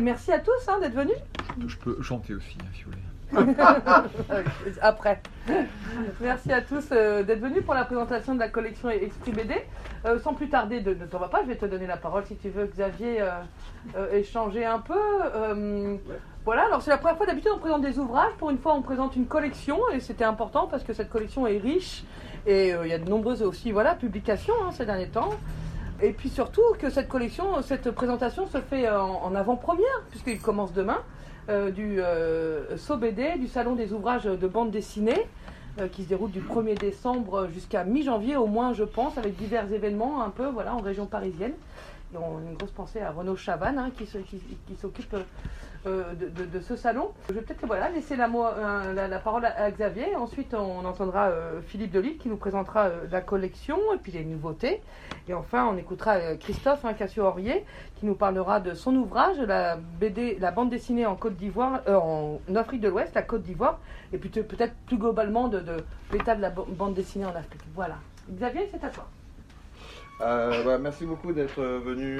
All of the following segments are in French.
Merci à tous hein, d'être venus. Je peux chanter aussi, hein, si vous voulez. Après. Merci à tous euh, d'être venus pour la présentation de la collection Esprit BD. Euh, sans plus tarder, de, ne t'en va pas, je vais te donner la parole si tu veux, Xavier, euh, échanger un peu. Voilà, alors c'est la première fois d'habitude on présente des ouvrages. Pour une fois, on présente une collection et c'était important parce que cette collection est riche et il y a de nombreuses aussi voilà, publications hein, ces derniers temps. Et puis surtout que cette collection, cette présentation se fait en avant-première puisqu'il commence demain. Euh, du euh, SOBD, du Salon des ouvrages de bande dessinée, euh, qui se déroule du 1er décembre jusqu'à mi-janvier au moins, je pense, avec divers événements un peu voilà, en région parisienne. Et on a une grosse pensée à Renaud Chavannes hein, qui s'occupe euh, de, ce salon. Je vais peut-être voilà, laisser la, euh, la, parole à, Xavier. Ensuite, on entendra euh, Philippe Delis qui nous présentera la collection et puis les nouveautés. Et enfin, on écoutera Christophe hein, Cassio-Aurier qui nous parlera de son ouvrage, la BD, la bande dessinée en Côte d'Ivoire, en Afrique de l'Ouest, la Côte d'Ivoire, et peut-être plus globalement de, l'état de la bande dessinée en Afrique. Voilà. Xavier, c'est à toi. Bah, merci beaucoup d'être venu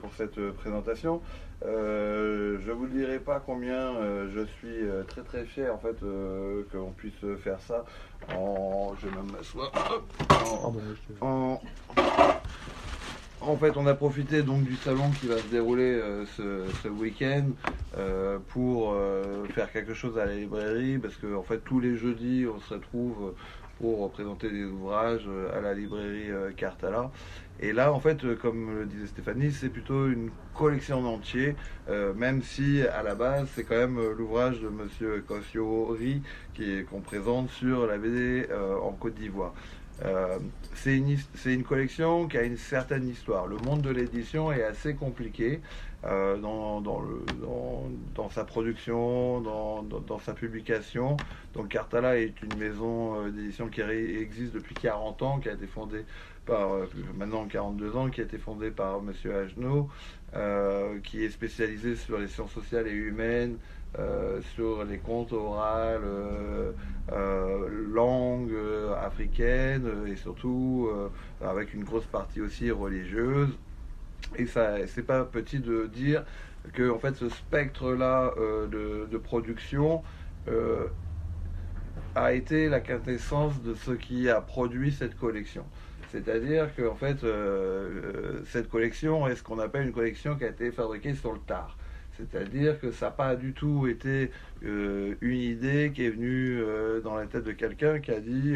pour cette présentation. Euh, je vous dirai pas combien euh, je suis euh, très très fier en fait qu'on puisse faire ça. En, je vais même m'asseoir. En, fait, on a profité donc du salon qui va se dérouler ce, ce week-end pour faire quelque chose à la librairie parce que en fait tous les jeudis on se retrouve pour présenter des ouvrages à la librairie Cartala. Et là, en fait, euh, comme le disait Stéphanie, c'est plutôt une collection en entier, euh, même si à la base, c'est quand même euh, l'ouvrage de Monsieur Cossiori qu'on présente sur la BD en Côte d'Ivoire. C'est une, collection qui a une certaine histoire. Le monde de l'édition est assez compliqué dans, dans, sa production, dans, sa publication. Donc Cartala est une maison d'édition qui existe depuis 40 ans, qui a été fondée par euh, maintenant 42 ans, qui a été fondé par M. Agenot, euh, qui est spécialisé sur les sciences sociales et humaines, euh, sur les contes orales, langues africaines et surtout avec une grosse partie aussi religieuse. Et ça, c'est pas petit de dire que fait ce spectre-là de, production a été la quintessence de ce qui a produit cette collection. C'est-à-dire que en fait, euh, euh, cette collection est ce qu'on appelle une collection qui a été fabriquée sur le tard. C'est-à-dire que ça n'a pas du tout été euh, une idée qui est venue dans la tête de quelqu'un qui a dit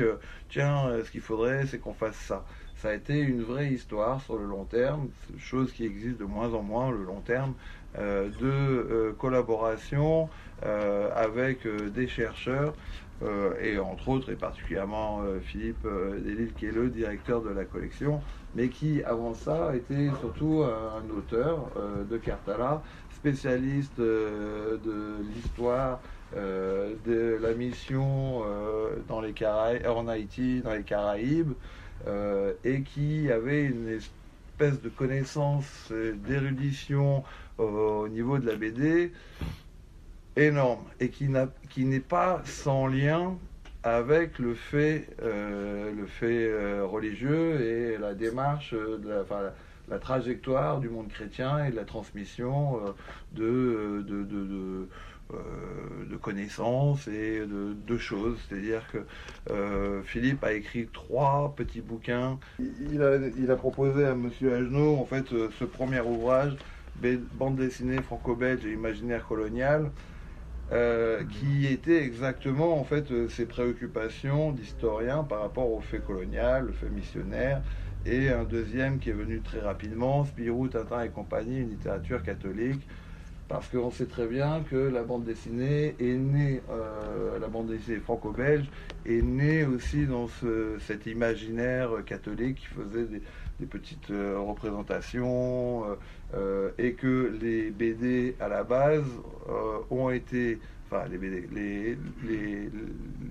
tiens, ce qu'il faudrait, c'est qu'on fasse ça. Ça a été une vraie histoire sur le long terme, chose qui existe de moins en moins, le long terme, de collaboration avec des chercheurs euh, et entre autres, et particulièrement euh, Philippe euh, Delisle, qui est le directeur de la collection, mais qui, avant ça, était surtout un auteur de Cartala, spécialiste de l'histoire de la mission dans les en Haïti, dans les Caraïbes, et qui avait une espèce de connaissance d'érudition au niveau de la BD énorme et qui n'est pas sans lien avec le fait, euh, le fait euh, religieux et la démarche, de la, la, trajectoire du monde chrétien et de la transmission euh, de, de, de, de, connaissances et de, choses. C'est-à-dire que Philippe a écrit trois petits bouquins. Il a, il a proposé à M. Agenot, en fait, ce premier ouvrage, Bande dessinée franco-belge et imaginaire colonial, euh, qui était exactement en fait euh, ses préoccupations d'historien par rapport au fait colonial, le fait missionnaire, et un deuxième qui est venu très rapidement, Spirou, Tintin et compagnie, une littérature catholique, parce qu'on sait très bien que la bande dessinée est née, euh, la bande dessinée franco-belge est née aussi dans ce, cet imaginaire catholique qui faisait des, des petites représentations et que les BD à la base ont été enfin les BD, les, les,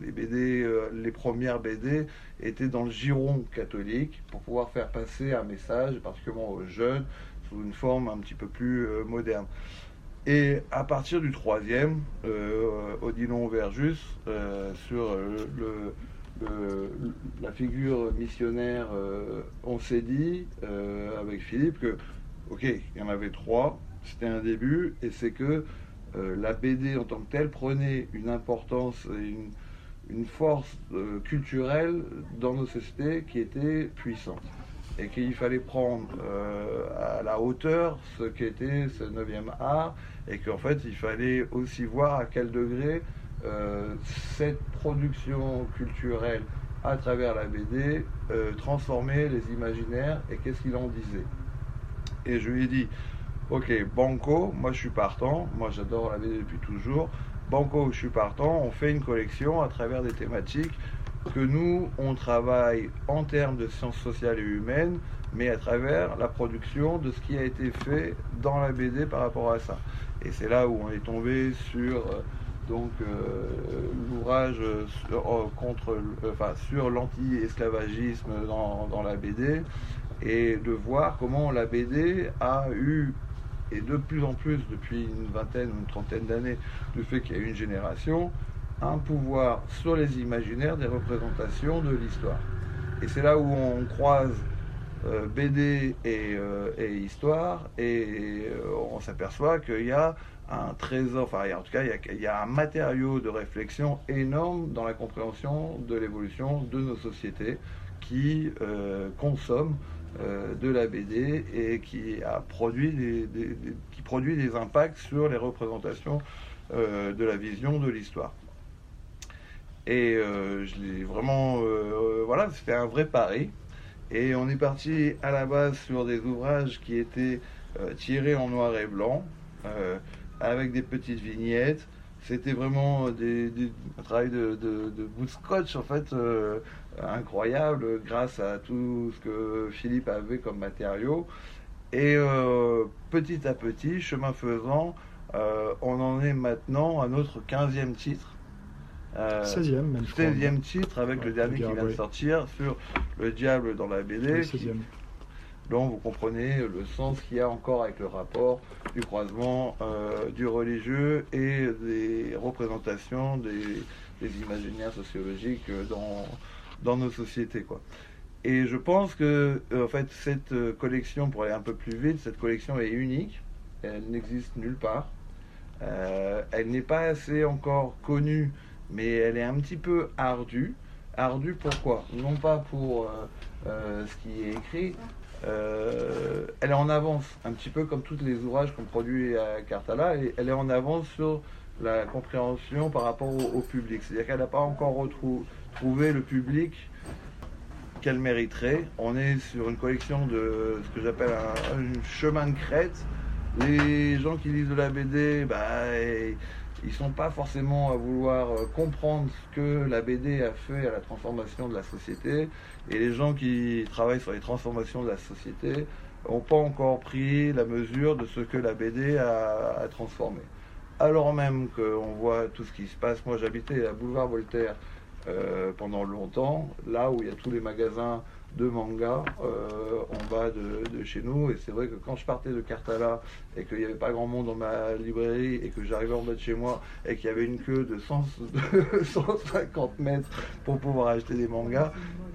les, BD, euh, les premières BD étaient dans le giron catholique pour pouvoir faire passer un message, particulièrement aux jeunes, sous une forme un petit peu plus euh, moderne. Et à partir du troisième, euh, Odilon Verjus, euh, sur le, la figure missionnaire, on s'est dit avec Philippe que, ok, il y en avait trois, c'était un début, et c'est que la BD en tant que telle prenait une importance et une, une force culturelle dans nos sociétés qui était puissante et qu'il fallait prendre à la hauteur ce qu'était ce 9e art et qu'en fait il fallait aussi voir à quel degré euh, cette production culturelle à travers la BD euh, transformait les imaginaires et qu'est-ce qu'il en disait. Et je lui ai dit, ok, Banco, moi je suis partant, moi j'adore la BD depuis toujours, Banco, je suis partant, on fait une collection à travers des thématiques que nous, on travaille en termes de sciences sociales et humaines, mais à travers la production de ce qui a été fait dans la BD par rapport à ça. Et c'est là où on est tombé sur euh, donc euh, l'ouvrage sur, oh, contre, sur l'anti-esclavagisme dans, dans, la BD et de voir comment la BD a eu et de plus en plus depuis une vingtaine ou une trentaine d'années du fait qu'il y a une génération un pouvoir sur les imaginaires des représentations de l'histoire. Et c'est là où on croise euh, BD et, euh, et, histoire et on s'aperçoit qu'il y a un trésor, enfin en tout cas il y, a, un matériau de réflexion énorme dans la compréhension de l'évolution de nos sociétés qui euh, consomment euh, de la BD et qui produit des, impacts sur les représentations euh, de la vision de l'histoire. Et je l'ai vraiment, voilà, c'était un vrai pari. Et on est parti à la base sur des ouvrages qui étaient tirés en noir et blanc avec des petites vignettes. C'était vraiment des, un travail de, bout de scotch, en fait, euh, incroyable, grâce à tout ce que Philippe avait comme matériaux. Et euh, petit à petit, chemin faisant, euh, on en est maintenant à notre 15e titre. 16e même. 16e titre avec le dernier qui vient de sortir sur Le Diable dans la BD. 16e. Donc vous comprenez le sens qu'il y a encore avec le rapport du croisement euh, du religieux et des représentations des, imaginaires sociologiques dans, dans nos sociétés. Quoi. Et je pense que euh, en fait, cette collection, pour aller un peu plus vite, cette collection est unique. Elle n'existe nulle part. Euh, elle n'est pas assez encore connue, mais elle est un petit peu ardue. Ardue pourquoi? Non pas pour ce qui est écrit, euh, elle est en avance, un petit peu comme tous les ouvrages qu'on produit à Cartala, et elle est en avance sur la compréhension par rapport au, public. C'est-à-dire qu'elle n'a pas encore trouvé le public qu'elle mériterait. On est sur une collection de ce que j'appelle un, chemin de crête. Les gens qui lisent de la BD, bah, ils sont pas forcément à vouloir euh, comprendre ce que la BD a fait à la transformation de la société. Et les gens qui travaillent sur les transformations de la société n'ont pas encore pris la mesure de ce que la BD a, transformé. Alors même qu'on voit tout ce qui se passe, moi j'habitais à Boulevard Voltaire euh, pendant longtemps, là où il y a tous les magasins de manga euh, en bas de, chez nous. Et c'est vrai que quand je partais de Cartala et qu'il n'y avait pas grand monde dans ma librairie et que j'arrivais en bas de chez moi et qu'il y avait une queue de, 150 mètres pour pouvoir acheter des mangas,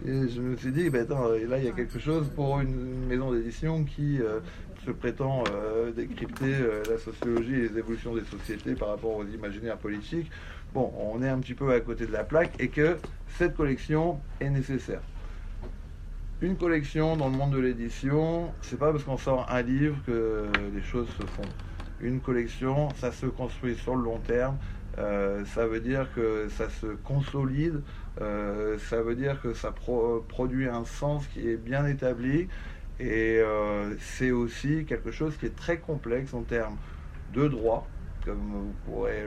et je me suis dit, ben là il y a quelque chose pour une maison d'édition qui euh, se prétend euh, décrypter la sociologie et les évolutions des sociétés par rapport aux imaginaires politiques. Bon, on est un petit peu à côté de la plaque et que cette collection est nécessaire. Une collection dans le monde de l'édition, c'est pas parce qu'on sort un livre que les choses se font. Une collection, ça se construit sur le long terme. Euh, ça veut dire que ça se consolide. Euh, ça veut dire que ça produit un sens qui est bien établi. Et euh, c'est aussi quelque chose qui est très complexe en termes de droit. Comme vous pourrez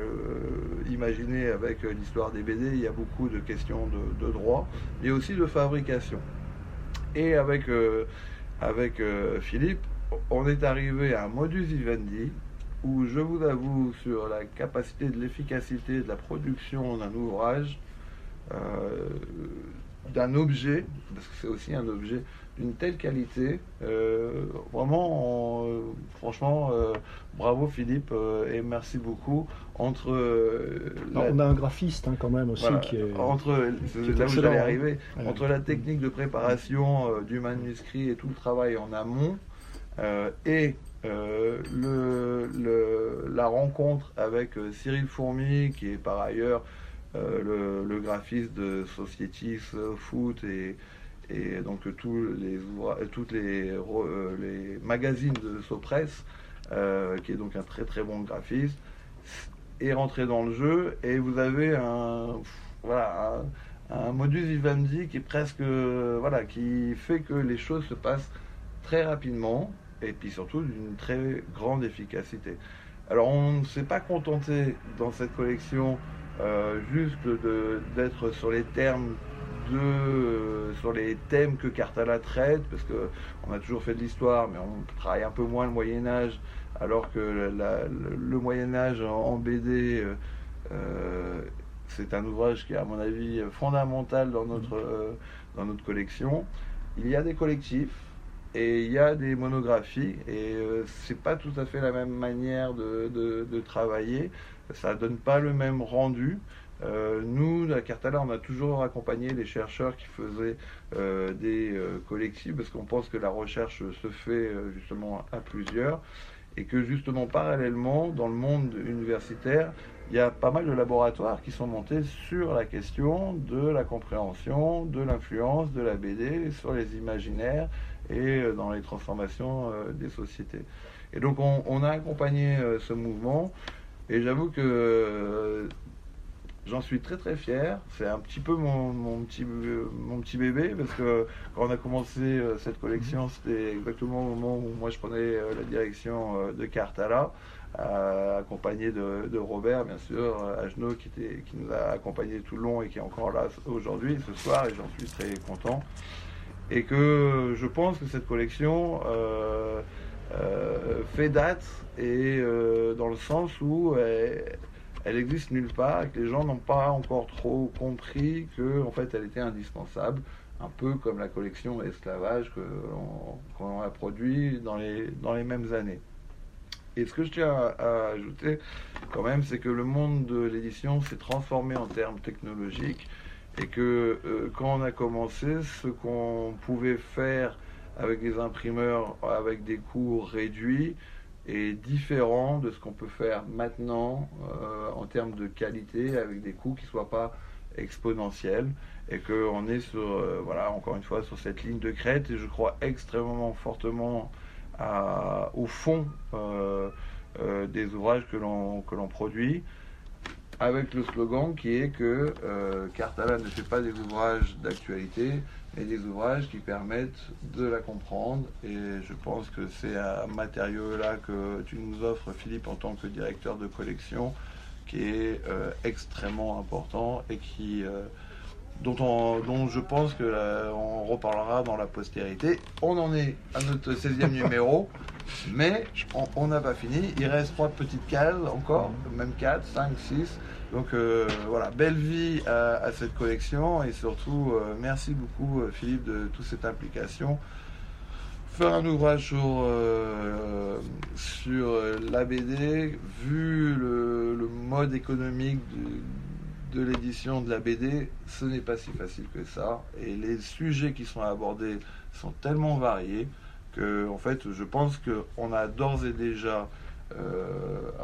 imaginer avec l'histoire des BD, il y a beaucoup de questions de, de droit, et aussi de fabrication. Et avec, euh, euh, Philippe, on est arrivé à un modus vivendi où je vous avoue sur la capacité de l'efficacité de la production d'un ouvrage, euh, d'un objet, parce que c'est aussi un objet, d'une telle qualité. Euh, vraiment, franchement, euh, bravo Philippe euh, et merci beaucoup. Entre on a un graphiste hein, quand même aussi qui est entre là où j'allais hein. arriver, entre la technique de préparation du manuscrit et tout le travail en amont et le, la rencontre avec Cyril Fourmi, qui est par ailleurs le, graphiste de Societis Foot et, et donc tous les toutes les, les magazines de Sopress, qui est donc un très très bon graphiste, est rentré dans le jeu et vous avez un voilà un, modus vivendi qui presque voilà qui fait que les choses se passent très rapidement et puis surtout d'une très grande efficacité. Alors on ne s'est pas contenté dans cette collection euh, juste d'être sur les termes de sur les thèmes que Cartala traite parce que on a toujours fait de l'histoire mais on travaille un peu moins le Moyen Âge alors que le, Moyen Âge en, BD, euh, euh, c'est un ouvrage qui est à mon avis fondamental dans notre, euh, dans notre collection. Il y a des collectifs et il y a des monographies et c'est pas tout à fait la même manière de, de, travailler. Ça donne pas le même rendu. Nous, à Cartala, on a toujours accompagné les chercheurs qui faisaient des collectifs parce qu'on pense que la recherche se fait justement à plusieurs et que justement parallèlement dans le monde universitaire, il y a pas mal de laboratoires qui sont montés sur la question de la compréhension, de l'influence de la BD sur les imaginaires et euh, dans les transformations euh, des sociétés. Et donc on, a accompagné euh, ce mouvement et j'avoue que J'en suis très très fier. C'est un petit peu mon, mon, petit, mon petit bébé parce que quand on a commencé euh, cette collection, mhm. c'était exactement au moment où moi je prenais euh, la direction euh, de Cartala, accompagné de, Robert, bien sûr, Agenot qui, était, qui nous a accompagnés tout le long et qui est encore là aujourd'hui, ce soir, et j'en suis très content. Et que je pense que cette collection fait date et dans le sens où elle existe nulle part et que les gens n'ont pas encore trop compris qu'en en fait elle était indispensable, un peu comme la collection Esclavage qu'on a produit dans les, dans les mêmes années. Et ce que je tiens à, ajouter quand même, c'est que le monde de l'édition s'est transformé en termes technologiques et que euh, quand on a commencé, ce qu'on pouvait faire avec des imprimeurs avec des coûts réduits, est différent de ce qu'on peut faire maintenant euh, en termes de qualité avec des coûts qui ne soient pas exponentiels et qu'on est sur, euh, encore une fois, sur cette ligne de crête. Et je crois extrêmement fortement au fond euh, des ouvrages que l'on produit avec le slogan qui est que Cartala ne fait pas des ouvrages d'actualité, et des ouvrages qui permettent de la comprendre. Et je pense que c'est un matériau-là que tu nous offres, Philippe, en tant que directeur de collection, qui est euh, extrêmement important et qui, euh, dont, on, dont je pense que on reparlera dans la postérité. On en est à notre 16e numéro, mais on n'a pas fini. Il reste trois petites cases encore, même 4, 5, 6. Donc euh, voilà, belle vie à, cette collection et surtout euh, merci beaucoup euh, Philippe de toute cette implication. Faire un ouvrage sur, BD, vu le, mode économique de, l'édition de la BD, ce n'est pas si facile que ça. Et les sujets qui sont abordés sont tellement variés que en fait je pense qu'on a d'ores et déjà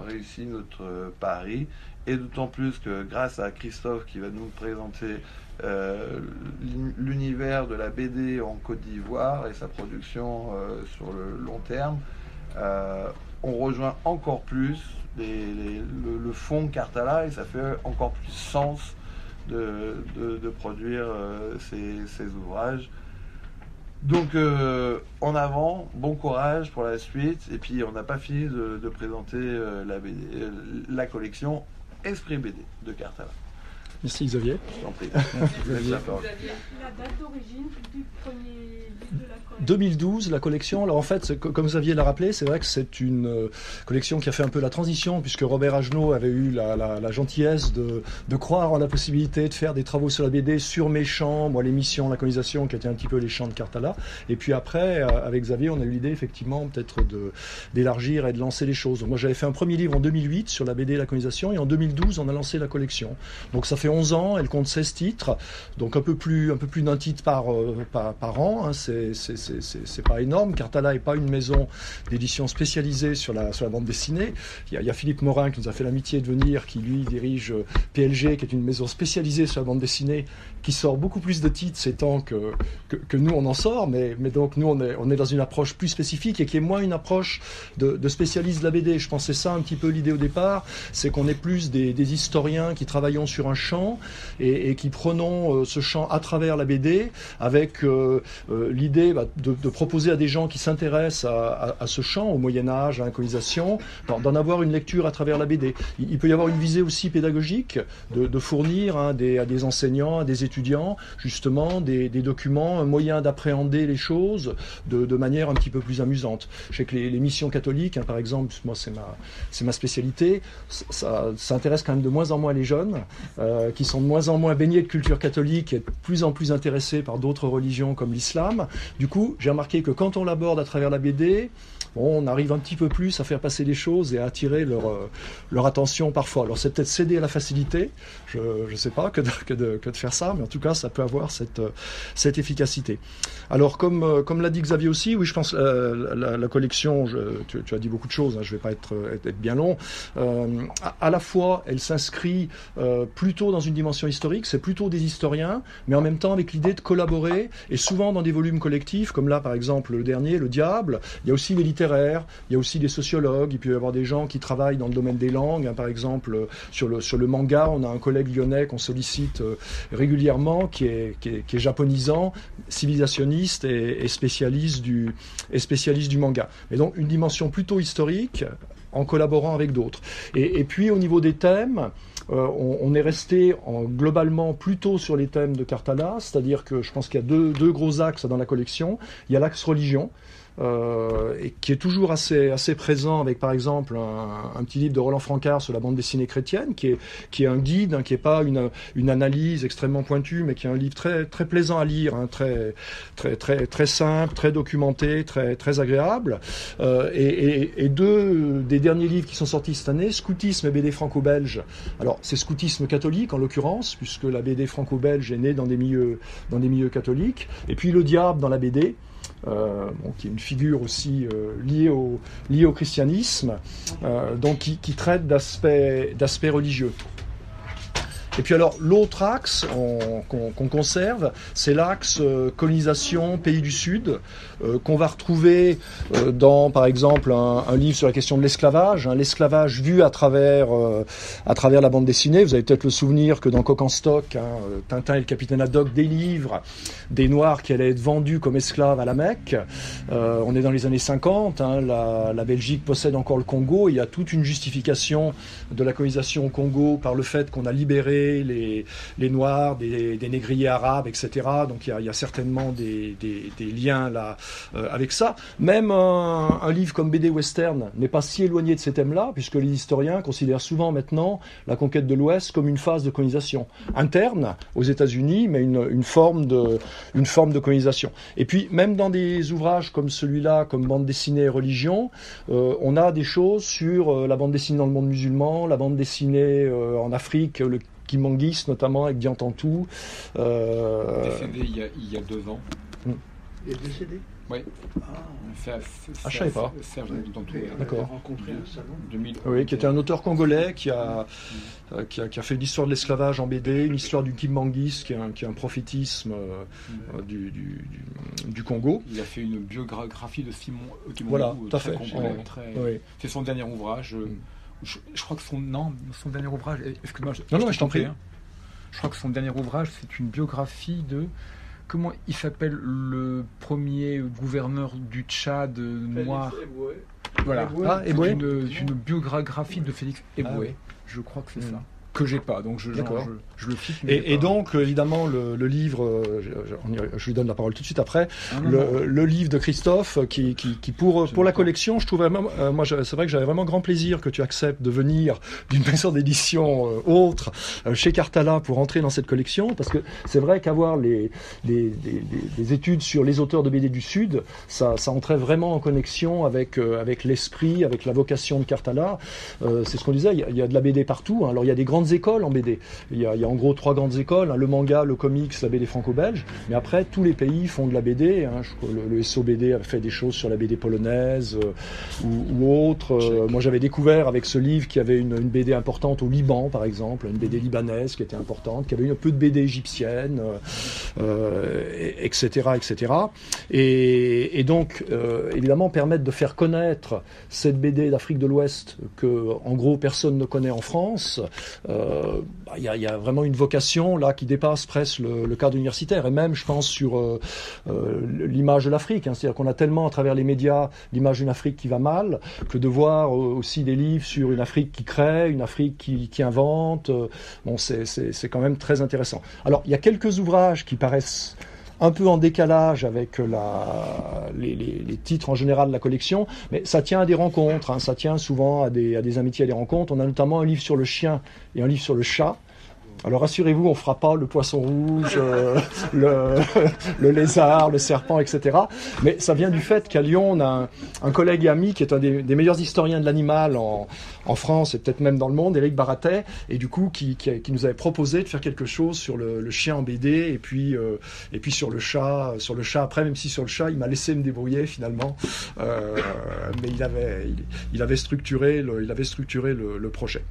réussi notre pari et d'autant plus que grâce à Christophe qui va nous présenter euh, l'univers de la BD en Côte d'Ivoire et sa production euh, sur le long terme, euh, on rejoint encore plus le, fond Cartala et ça fait encore plus sens de, produire ces, ouvrages. Donc en avant, bon courage pour la suite. Et puis on n'a pas fini de, présenter la collection Esprit BD de Cartala. Merci Xavier. Je t'en prie. La date d'origine du premier livre de la collection? 2012, la collection. Alors en fait, comme Xavier l'a rappelé, c'est vrai que c'est une euh, collection qui a fait un peu la transition, puisque Robert Agenot avait eu la, gentillesse de, croire en la possibilité de faire des travaux sur la BD sur mes champs, moi l'émission, la colonisation, qui était un petit peu les champs de Cartala. Et puis après, euh, avec Xavier, on a eu l'idée effectivement peut-être d'élargir et de lancer les choses. moi j'avais fait un premier livre en 2008 sur la BD et la colonisation, et en 2012, on a lancé la collection. Donc ça fait 11 ans, elle compte 16 titres, donc un peu plus, un peu plus d'un titre par, par, par, an. Hein. C'est pas énorme. Cartala n'est pas une maison d'édition spécialisée sur la, sur la bande dessinée. Il y, a, Philippe Morin qui nous a fait l'amitié de venir, qui lui dirige PLG, qui est une maison spécialisée sur la bande dessinée, qui sort beaucoup plus de titres ces temps que, que, nous on en sort, mais, mais donc nous on est, on est dans une approche plus spécifique et qui est moins une approche de, spécialiste de la BD. Je pensais ça un petit peu l'idée au départ, c'est qu'on est plus des, historiens qui travaillons sur un champ et, qui prenons euh, ce champ à travers la BD avec euh, euh, l'idée bah, de, proposer à des gens qui s'intéressent à, ce champ, au Moyen Âge, à la d'en avoir une lecture à travers la BD. Il, peut y avoir une visée aussi pédagogique de, fournir hein, à des enseignants, à des étudiants, justement des, documents, un moyen d'appréhender les choses de, manière un petit peu plus amusante. Je sais que les, missions catholiques, hein, par exemple, moi c'est ma, spécialité, ça, intéresse quand même de moins en moins les jeunes, qui sont de moins en moins baignés de culture catholique et de plus en plus intéressés par d'autres religions comme l'islam. Du coup, j'ai remarqué que quand on l'aborde à travers la BD, on arrive un petit peu plus à faire passer les choses et à attirer leur, euh, leur attention parfois. Alors c'est peut-être céder à la facilité, je ne sais pas que de, que, de, faire ça, mais en tout cas ça peut avoir cette, euh, cette efficacité. Alors comme, euh, comme l'a dit Xavier aussi, oui je pense la, collection, tu, as dit beaucoup de choses, hein, je ne vais pas être, être, bien long, à, la fois elle s'inscrit plutôt dans une dimension historique, c'est plutôt des historiens, mais en même temps avec l'idée de collaborer, et souvent dans des volumes collectifs, comme là par exemple le dernier, Le Diable, il y a aussi il y a aussi des sociologues, il peut y avoir des gens qui travaillent dans le domaine des langues, hein, par exemple sur le, sur le manga, on a un collègue lyonnais qu'on sollicite régulièrement qui est, japonisant, civilisationniste et, spécialiste du, manga. Mais donc une dimension plutôt historique en collaborant avec d'autres. Et, puis au niveau des thèmes, euh, on, est resté en, globalement plutôt sur les thèmes de Cartala, c'est-à-dire que je pense qu'il y a deux, gros axes dans la collection. Il y a l'axe religion, euh, et qui est toujours assez, présent avec par exemple un, petit livre de Roland Francard sur la bande dessinée chrétienne, qui est, qui est un guide, hein, qui n'est pas une, analyse extrêmement pointue, mais qui est un livre très, très plaisant à lire, hein, très, très, très, très simple, très documenté, très, très agréable. Euh, et, deux des derniers livres qui sont sortis cette année, Scoutisme et BD franco-belge. Alors c'est scoutisme catholique en l'occurrence, puisque la BD franco-belge est née dans des milieux, dans des milieux catholiques, et puis Le Diable dans la BD. Euh, qui est une figure aussi euh, liée, au, christianisme, euh, donc qui traite d'aspects religieux. Et puis alors l'autre axe qu'on qu conserve, c'est l'axe euh, colonisation pays du Sud euh, qu'on va retrouver euh, dans par exemple un, un, livre sur la question de l'esclavage, hein, l'esclavage vu à travers à travers la bande dessinée. Vous avez peut-être le souvenir que dans Coq en stock, hein, Tintin et le capitaine Haddock délivrent des Noirs qui allaient être vendus comme esclaves à la Mecque. on est dans les années 50, hein, la, la, Belgique possède encore le Congo. Il y a toute une justification de la colonisation au Congo par le fait qu'on a libéré les, Noirs, des, négriers arabes, etc. Donc il y a, certainement des, des, liens là euh, avec ça. Même un, livre comme BD Western n'est pas si éloigné de ces thèmes-là, puisque les historiens considèrent souvent maintenant la conquête de l'Ouest comme une phase de colonisation interne aux États-Unis, mais une, forme de, colonisation. Et puis même dans des ouvrages comme celui-là, comme bande dessinée et religion, euh, on a des choses sur euh, la bande dessinée dans le monde musulman, la bande dessinée en Afrique, le Kimangis notamment avec Diantantou. Euh... Décédé il y, a, il y, a, deux ans. Hmm. Il est décédé Oui. Ah, ah je savais pas. Serge. D'accord. rencontré un salon. 2000. Oui, qui était un auteur congolais qui a, mmh. euh, qui a, qui a fait l'histoire de l'esclavage en BD, une histoire du Kimangis, qui est un, qui est un prophétisme euh, mmh. du, du, du, du, Congo. Il a fait une biographie de Simon Kimangou, Voilà, tout à fait. Congolais, très... oui. C'est son dernier ouvrage. Je, je, crois que son non, son dernier ouvrage. Excuse-moi. Non, non, je t'en prie. Hein. Je crois que son dernier ouvrage, c'est une biographie de comment il s'appelle le premier gouverneur du Tchad noir? Voilà. Ah, c'est une, une, biographie de Félix Eboué. Ah, oui. Je crois que c'est mmh. ça que j'ai pas, donc je, genre, je, je, le. Et, et donc, évidemment, le, le livre, je, je, lui donne la parole tout de suite après, ah, non, le, non. le, livre de Christophe, qui, qui, qui pour, pour la collection, je trouve vraiment, euh, moi, c'est vrai que j'avais vraiment grand plaisir que tu acceptes de venir d'une maison d'édition euh, autre, euh, chez Cartala, pour entrer dans cette collection, parce que c'est vrai qu'avoir les, les, les, les, études sur les auteurs de BD du Sud, ça, ça entrait vraiment en connexion avec, euh, avec l'esprit, avec la vocation de Cartala. c'est ce qu'on disait, il y, a, il y, a, de la BD partout, hein. alors il y a des grands grandes écoles en BD. Il y a, il y a en gros trois grandes écoles, hein, le manga, le comics, la BD franco-belge, mais après tous les pays font de la BD. Hein. Le, le SOBD a fait des choses sur la BD polonaise euh, ou, ou, autre. Euh, moi j'avais découvert avec ce livre qu'il y avait une, une, BD importante au Liban par exemple, une BD libanaise qui était importante, qu'il y avait un peu de BD égyptienne, euh, etc., etc. Et, et donc évidemment permettre de faire connaître cette BD d'Afrique de l'Ouest que en gros personne ne connaît en France. Euh, bah, il y, a, vraiment une vocation là qui dépasse presque le, le cadre universitaire et même je pense sur euh, euh, l'image de l'Afrique. Hein, C'est-à-dire qu'on a tellement à travers les médias l'image d'une Afrique qui va mal que de voir aussi des livres sur une Afrique qui crée, une Afrique qui, qui invente. bon, c'est quand même très intéressant. Alors il y a quelques ouvrages qui paraissent un peu en décalage avec la, les, les, les, titres en général de la collection, mais ça tient à des rencontres, hein, ça tient souvent à des, à des amitiés, à des rencontres. On a notamment un livre sur le chien et un livre sur le chat. Alors rassurez-vous, on fera pas le poisson rouge, euh, le, le, lézard, le serpent, etc. Mais ça vient du fait qu'à Lyon, on a un, collègue et ami qui est un des, des meilleurs historiens de l'animal en, en, France et peut-être même dans le monde, Éric Baratet, et du coup qui, qui, qui, nous avait proposé de faire quelque chose sur le, le chien en BD et puis euh, et puis sur le chat, sur le chat après, même si sur le chat, il m'a laissé me débrouiller finalement, euh, mais il avait il, il, avait structuré le, il avait structuré le, le projet.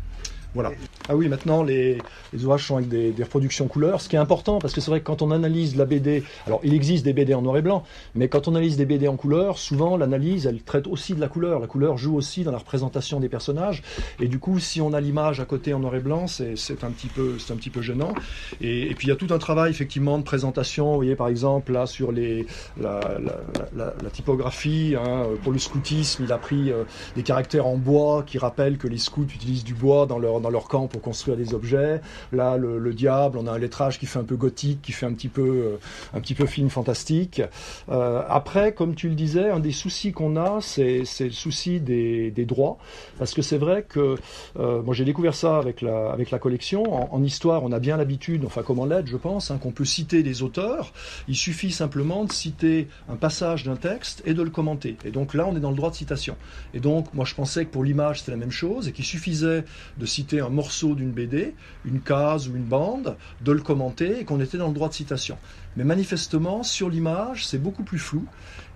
Voilà. Ah oui, maintenant les, les ouvrages sont avec des, reproductions couleurs, ce qui est important parce que c'est vrai que quand on analyse la BD, alors il existe des BD en noir et blanc, mais quand on analyse des BD en couleur, souvent l'analyse elle traite aussi de la couleur. La couleur joue aussi dans la représentation des personnages et du coup si on a l'image à côté en noir et blanc, c'est un petit peu un petit peu gênant. Et, puis il y a tout un travail effectivement de présentation. Vous voyez par exemple là sur la typographie hein, pour le scoutisme, il a pris euh, des caractères en bois qui rappellent que les scouts utilisent du bois dans leur dans leur camp pour construire des objets. Là, le, le, diable, on a un lettrage qui fait un peu gothique, qui fait un petit peu, euh, un petit peu film fantastique. Euh, après, comme tu le disais, un des soucis qu'on a, c'est le souci des, des, droits, parce que c'est vrai que euh, moi j'ai découvert ça avec la, avec la collection. En, histoire, on a bien l'habitude, enfin comme en lettres, je pense, hein, qu'on peut citer des auteurs. Il suffit simplement de citer un passage d'un texte et de le commenter. Et donc là, on est dans le droit de citation. Et donc, moi, je pensais que pour l'image, c'était la même chose et qu'il suffisait de un morceau d'une BD, une case ou une bande, de le commenter et qu'on était dans le droit de citation. Mais manifestement, sur l'image, c'est beaucoup plus flou.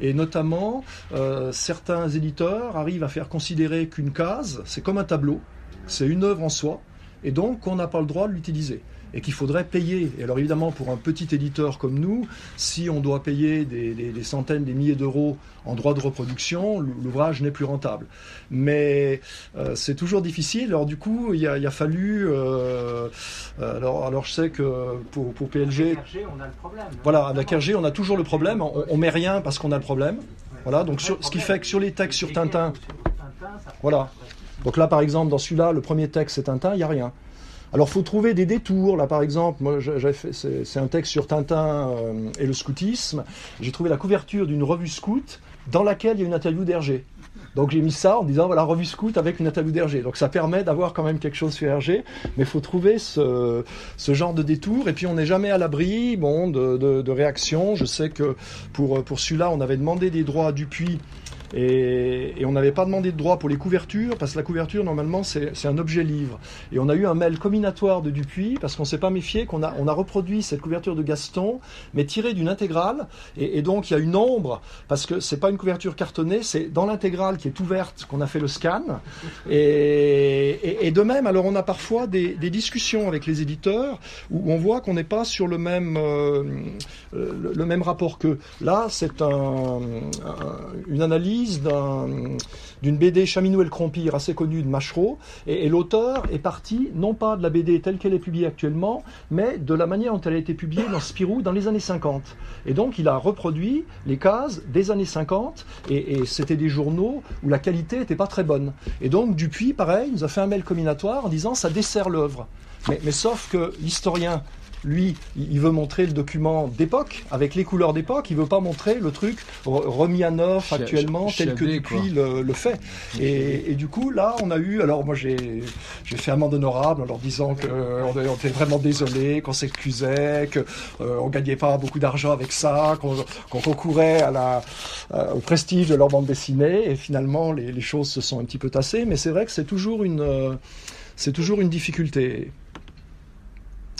Et notamment, euh, certains éditeurs arrivent à faire considérer qu'une case, c'est comme un tableau, c'est une œuvre en soi, et donc on n'a pas le droit de l'utiliser et qu'il faudrait payer. Et alors évidemment, pour un petit éditeur comme nous, si on doit payer des, des, des centaines, des milliers d'euros en droits de reproduction, l'ouvrage n'est plus rentable. Mais euh, c'est toujours difficile. Alors du coup, il a, il a fallu... Euh, alors, alors je sais que pour, pour PLG... Avec RG, on a le problème. Voilà, avec RG, on a toujours le problème. On, on met rien parce qu'on a le problème. Voilà, donc sur, ce qui fait que sur les textes sur Tintin... Voilà. Donc là, par exemple, dans celui-là, le premier texte, c'est Tintin, il n'y a rien. Alors, faut trouver des détours. Là, par exemple, moi, c'est un texte sur Tintin euh, et le scoutisme. J'ai trouvé la couverture d'une revue scout dans laquelle il y a une interview d'Hergé. Donc j'ai mis ça en disant voilà revue scout avec une interview d'Hergé. Donc ça permet d'avoir quand même quelque chose sur Hergé, mais il faut trouver ce, ce, genre de détour. Et puis on n'est jamais à l'abri bon de, de, réactions. Je sais que pour pour celui-là on avait demandé des droits à Dupuis. Et, on n'avait pas demandé de droit pour les couvertures, parce que la couverture, normalement, c'est un objet livre. Et on a eu un mail combinatoire de Dupuis, parce qu'on ne s'est pas méfié, qu'on a, on a reproduit cette couverture de Gaston, mais tirée d'une intégrale. Et, donc, il y a une ombre, parce que c'est pas une couverture cartonnée, c'est dans l'intégrale qui est ouverte qu'on a fait le scan. Et, de même, alors on a parfois des, discussions avec les éditeurs, où on voit qu'on n'est pas sur le même, euh, le, le, même rapport qu'eux. Là, c'est un, un, une analyse d'une BD Chaminou et le Crompire assez connue de Machereau, et, l'auteur est parti non pas de la BD telle qu'elle est publiée actuellement, mais de la manière dont elle a été publiée dans Spirou dans les années 50. Et donc il a reproduit les cases des années 50, et, et c'était des journaux où la qualité n'était pas très bonne. Et donc Dupuis, pareil, nous a fait un mail combinatoire en disant ça dessert l'œuvre. Mais, mais sauf que l'historien lui, il veut montrer le document d'époque, avec les couleurs d'époque, il veut pas montrer le truc remis à neuf actuellement, ch tel que Dupuis le, le, fait. Et, et, du coup, là, on a eu, alors moi j'ai fait amende honorable en leur disant qu'on on était vraiment désolé, qu'on s'excusait, qu'on euh, gagnait pas beaucoup d'argent avec ça, qu'on qu concourait à la, euh, au prestige de leur bande dessinée, et finalement les, les, choses se sont un petit peu tassées, mais c'est vrai que c'est toujours une... Euh, c'est toujours une difficulté.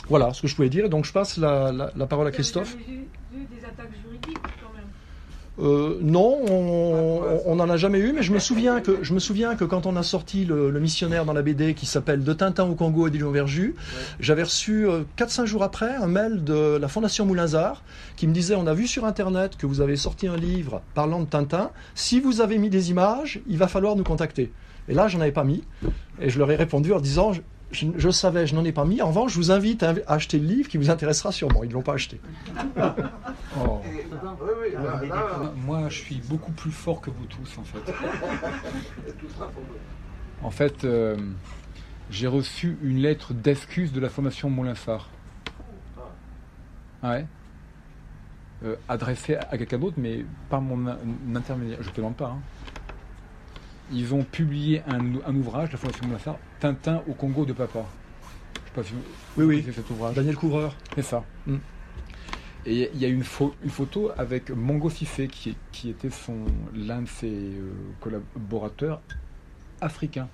Voilà ce que je pouvais dire. Donc je passe la, la, parole à Christophe. Vous avez vu des attaques juridiques euh, non, on n'en a jamais eu, mais je me souviens que je me souviens que quand on a sorti le, missionnaire dans la BD qui s'appelle De Tintin au Congo et d'Ilion Verju, j'avais reçu 4-5 euh, jours après un mail de la Fondation Moulinsart qui me disait on a vu sur internet que vous avez sorti un livre parlant de Tintin. Si vous avez mis des images, il va falloir nous contacter. Et là, j'en avais pas mis, et je leur ai répondu en disant je, savais, je n'en ai pas mis. En revanche, je vous invite à acheter le livre qui vous intéressera sûrement. Ils ne l'ont pas acheté. Oh. Moi, je suis beaucoup plus fort que vous tous, en fait. En fait, euh, j'ai reçu une lettre d'excuse de la Fondation Molinsart. Ouais. Euh, adressée à quelqu'un d'autre, mais par mon intermédiaire. Je ne te demande pas. Hein ils ont publié un, ouvrage, la Fondation Moulinsart, Tintin au Congo de Papa. Je sais pas si vous oui, oui. cet ouvrage. Daniel Couvreur. C'est ça. Mm. Et il y a une, une photo avec Mongo Sissé, qui, qui était l'un de ses euh, collaborateurs africains.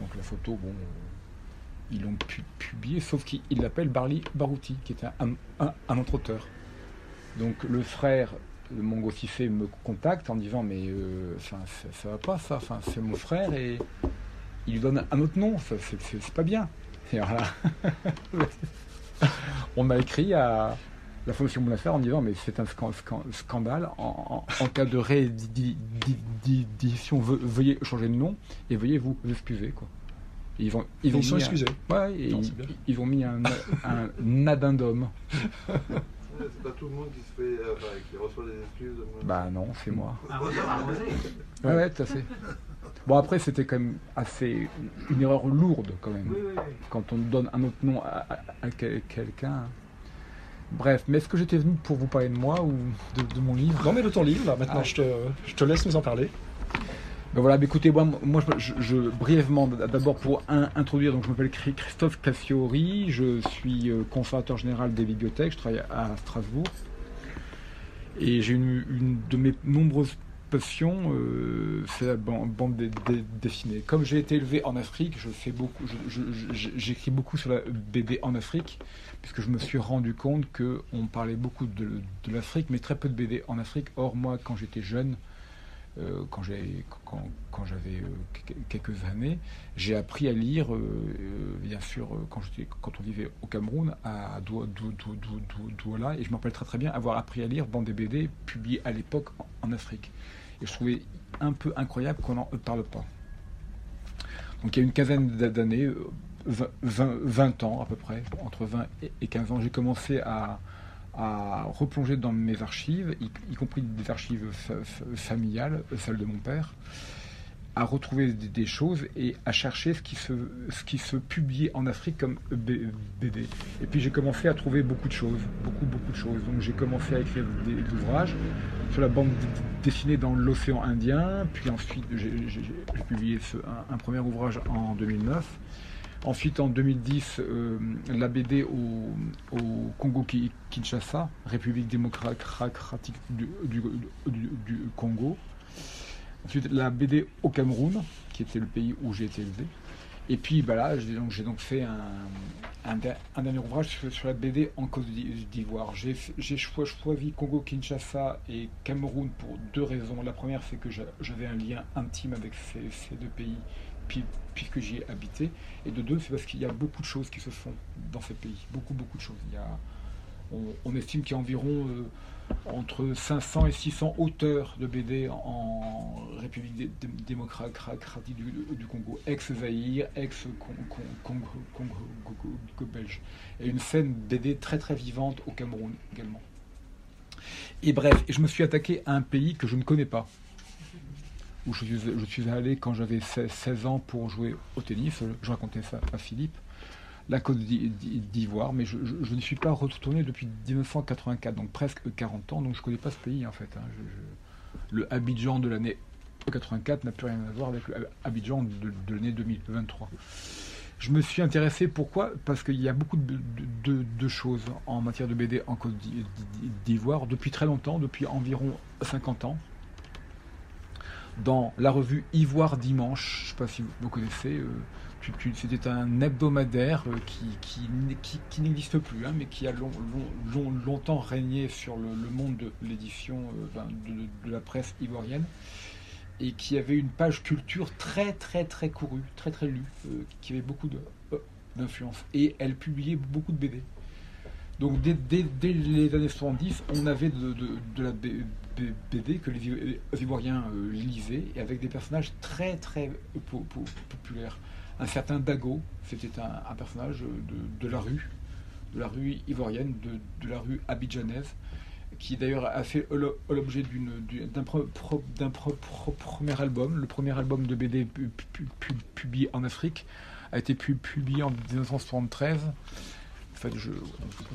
Donc la photo, bon, ils l'ont pu publier, sauf qu'il l'appelle Barli Barouti, qui était un, un, un autre auteur. Donc le frère le Mongo Fifé me contacte en disant mais euh, ça, va pas ça, c'est mon frère et il lui donne un autre nom, c'est pas bien. Et alors on m'a écrit à la Fondation Affaire en disant mais c'est un scandale, en, cas de réédition, veuillez changer de nom et veuillez vous excuser. Quoi. Ils, vont, ils, ont sont excusés. ouais, ils, ont mis un, un addendum. c'est pas tout le monde qui se fait, euh, qui reçoit des excuses. Bah non, c'est moi. Ah, ouais, ouais, tout à fait. Bon après c'était quand même assez une erreur lourde quand même. Quand on donne un autre nom à, quelqu'un. Bref, mais est-ce que j'étais venu pour vous parler de moi ou de, mon livre? Non mais de ton livre, maintenant ah. je, te, je te laisse nous en parler. Ben voilà, écoutez, moi, moi je, brièvement, d'abord pour introduire, donc je m'appelle Christophe Cassiori, je suis euh, conservateur général des bibliothèques, je travaille à Strasbourg. Et j'ai une, de mes nombreuses passions, euh, c'est la bande, dessinée. Comme j'ai été élevé en Afrique, je fais beaucoup, j'écris beaucoup sur la BD en Afrique, puisque je me suis rendu compte qu'on parlait beaucoup de, l'Afrique, mais très peu de BD en Afrique. Or, moi, quand j'étais jeune, euh, quand j'avais euh, quelques années, j'ai appris à lire, euh, bien sûr, quand, on vivait au Cameroun, à Douala, et je me rappelle très très bien avoir appris à lire dans des BD publiés à l'époque en, Afrique. Et je trouvais un peu incroyable qu'on n'en parle pas. Donc il y a une quinzaine d'années, 20, ans à peu près, entre 20 et 15 ans, j'ai commencé à, à replonger dans mes archives, y, compris des archives familiales, celles de mon père, à retrouver des, choses et à chercher ce qui se, ce qui se publiait en Afrique comme BD. Et puis j'ai commencé à trouver beaucoup de choses, beaucoup, beaucoup de choses. Donc j'ai commencé à écrire des, ouvrages sur la bande dessinée dans l'océan Indien, puis ensuite j'ai publié un, premier ouvrage en 2009. Ensuite, en 2010, euh, la BD au, Congo-Kinshasa, République démocratique du, Congo. Ensuite, la BD au Cameroun, qui était le pays où j'ai été élevé. Et puis bah là, j'ai donc, fait un, dernier ouvrage sur, la BD en Côte d'Ivoire. J'ai choisi Congo-Kinshasa et Cameroun pour deux raisons. La première, c'est que j'avais un lien intime avec ces deux pays puisque j'y ai habité. Et de deux, c'est parce qu'il y a beaucoup de choses qui se font dans ces pays. Beaucoup, beaucoup de choses. Il y a, on, estime qu'il y a environ euh, entre 500 et 600 auteurs de BD en, République démocratique du, Congo, ex-Zaïre, ex-Congo belge. Et une scène BD très très vivante au Cameroun également. Et bref, je me suis attaqué à un pays que je ne connais pas où je suis, allé quand j'avais 16 ans pour jouer au tennis. Je racontais ça à Philippe. La Côte d'Ivoire, mais je, n'y suis pas retourné depuis 1984, donc presque 40 ans, donc je ne connais pas ce pays en fait. Hein. le Abidjan de l'année 84 n'a plus rien à voir avec l'Abidjan de, de l'année 2023. Je me suis intéressé pourquoi? Parce qu'il y a beaucoup de, choses en matière de BD en Côte d'Ivoire depuis très longtemps, depuis environ 50 ans dans la revue Ivoire Dimanche, je ne sais pas si vous connaissez, euh, C'était un hebdomadaire euh, qui, qui, n'existe plus, hein, mais qui a long- long- long- longtemps régné sur le, monde de l'édition euh, de, la presse ivoirienne et qui avait une page culture très très très courue, très très lue, euh, qui avait beaucoup d'influence. Et elle publiait beaucoup de BD. Donc dès, les années 70, on avait de, la BD que les Ivo- les Ivoiriens lisaient, et avec des personnages très très po- po- populaires. Un certain Dago, c'était un, personnage de, la rue, de la rue ivoirienne, de, la rue abidjanaise, qui d'ailleurs a fait l'o- l'objet d'un premier album. Le premier album de BD pu- pu- pu- publié en Afrique a été pu- publié en 1973. En fait, je,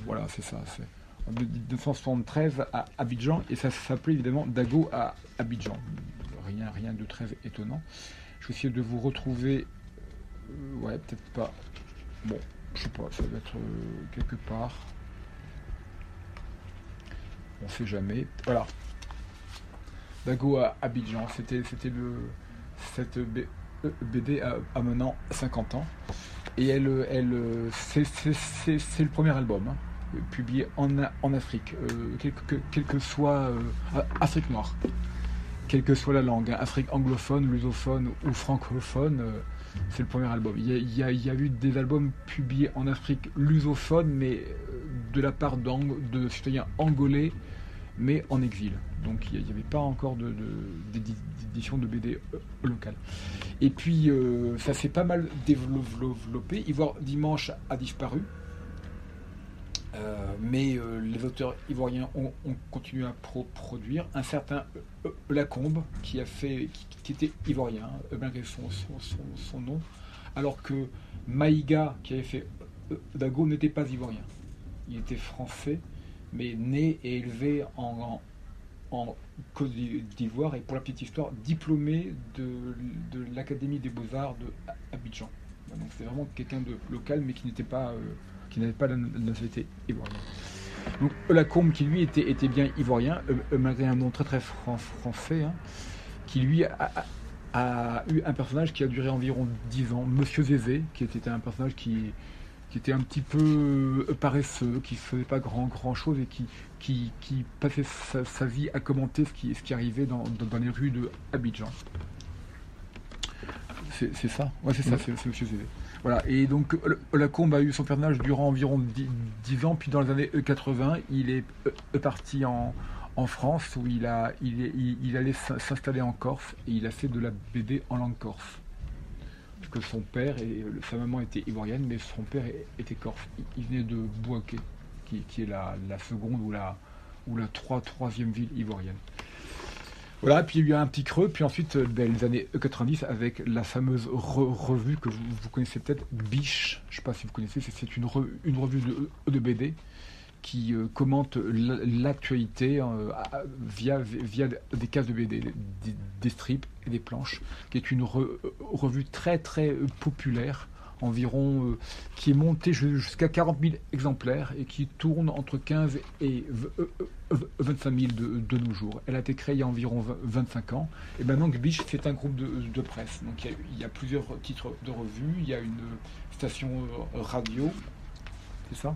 voilà, c'est ça. C'est en 1973 à Abidjan, et ça s'appelait évidemment Dago à Abidjan. Rien, rien de très étonnant. Je vais essayer de vous retrouver. Euh, ouais, peut-être pas. Bon, je sais pas, ça doit être euh, quelque part. On sait jamais. Voilà. Dago à Abidjan, c'était c'était le cette BD a, a maintenant 50 ans et elle elle c'est le premier album hein, publié en, en Afrique euh, quel, que, soit Afrique noire quelle que soit la langue hein, Afrique anglophone lusophone ou francophone c'est le premier album il y, a, eu des albums publiés en Afrique lusophone mais euh, de la part de citoyens angolais mais en exil. Donc il n'y avait pas encore d'édition de BD euh, locale. Et puis euh, ça s'est pas mal développé. Ivoire Dimanche a disparu. Euh, mais euh, les auteurs ivoiriens ont, ont continué à pro- produire. Un certain euh, Lacombe, qui, a fait, qui, était ivoirien, malgré son, son, nom, alors que Maïga, qui avait fait Dago, n'était pas ivoirien. Il était français, mais né et élevé en, Côte d'Ivoire et pour la petite histoire, diplômé de, l'Académie des Beaux-Arts de Abidjan. Donc c'est vraiment quelqu'un de local, mais qui n'était pas, qui n'avait pas la nationalité ivoirienne. Donc Lacombe, qui lui était, était bien ivoirien, euh, euh, malgré un nom très très fran- français, hein, qui lui a, a- a eu un personnage qui a duré environ 10 ans, Monsieur Zézé, qui était un personnage qui, qui était un petit peu euh, paresseux, qui faisait pas grand grand chose et qui, qui, qui passait sa, sa vie à commenter ce qui, ce qui arrivait dans, dans, dans les rues de Abidjan. C'est ça? Ouais, c'est ça, c'est c'est Monsieur Zézé. Voilà, et donc euh, Lacombe a eu son personnage durant environ 10, 10 ans, puis dans les années euh, 80, il est euh, parti en, France où il, a, il, il, allait s'in- s'installer en Corse et il a fait de la BD en langue corse. Parce que son père et euh, sa maman était ivoirienne, mais son père était corse. Il, venait de Bouaké, qui, qui est la, la seconde ou la, ou la trois- troisième ville ivoirienne. Voilà, puis il y a eu un petit creux, puis ensuite, euh, ben, les années 90, avec la fameuse re- revue que vous, connaissez peut-être, Biche, je ne sais pas si vous connaissez, c'est- une, une revue de, de BD qui euh, commente l'actualité euh, via, via des cases de BD, des, strips et des planches, qui est une re- revue très très euh, populaire, environ, euh, qui est montée ju- jusqu'à 40 000 exemplaires et qui tourne entre 15 et v- euh, euh, 25 000 de, de nos jours. Elle a été créée il y a environ 20 25 ans. Et maintenant, Biche, c'est un groupe de, de presse. Donc il y, a, il y a plusieurs titres de revues, il y a une station euh, radio, c'est ça?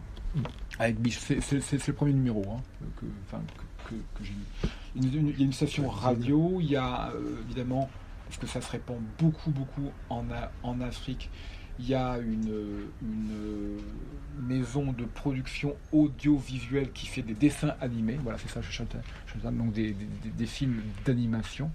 Avec Biche, c'est le premier numéro hein, que, enfin, que, que- que j'ai lu. Il y a une- station radio, il y a euh, évidemment, parce que ça se répand beaucoup, beaucoup en, en Afrique, il y a une, maison de production audiovisuelle qui fait des dessins animés, voilà, c'est ça, je chante, donc des, films d'animation.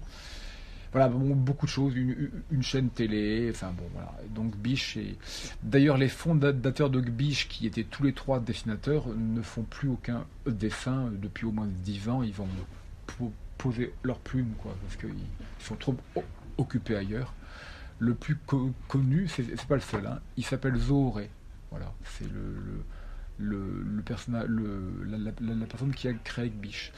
Voilà, beaucoup de choses, une, chaîne télé, enfin bon, voilà. Donc Biche et D'ailleurs, les fondateurs de Gbiche, qui étaient tous les trois dessinateurs, ne font plus aucun dessin depuis au moins 10 ans. Ils vont po- poser leur plume, quoi, parce qu'ils sont trop occupés ailleurs. Le plus co- connu, c'est pas le seul, hein, il s'appelle Zohoré. Voilà, c'est le, le, la, personne qui a créé Gbiche.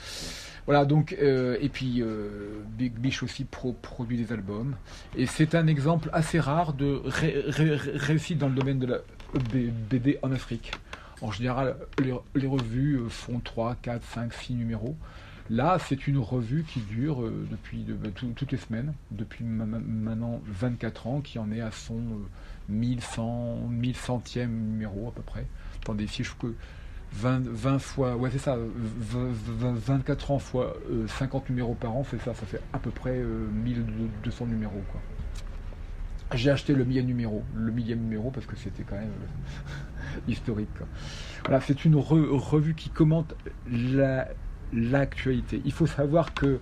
Voilà, donc, euh, et puis euh, Big Biche aussi pro- produit des albums. Et c'est un exemple assez rare de ré- ré- ré- réussite dans le domaine de la BD en Afrique. En général, les, les revues euh, font 3, 4, 5, 6 numéros. Là, c'est une revue qui dure euh, depuis de- bah, tout- toutes les semaines, depuis ma- ma- maintenant 24 ans, qui en est à son euh, 1100, 1100e numéro à peu près. Attendez, si je que 20, 20 fois, ouais c'est ça, euh, 20 20 24 ans fois euh, 50 numéros par an, c'est ça, ça fait à peu près euh, 1200 numéros. J'ai acheté le millième numéro, le millième numéro parce que c'était quand même euh, historique. Voilà, c'est une re- revue qui commente la- l'actualité. Il faut savoir que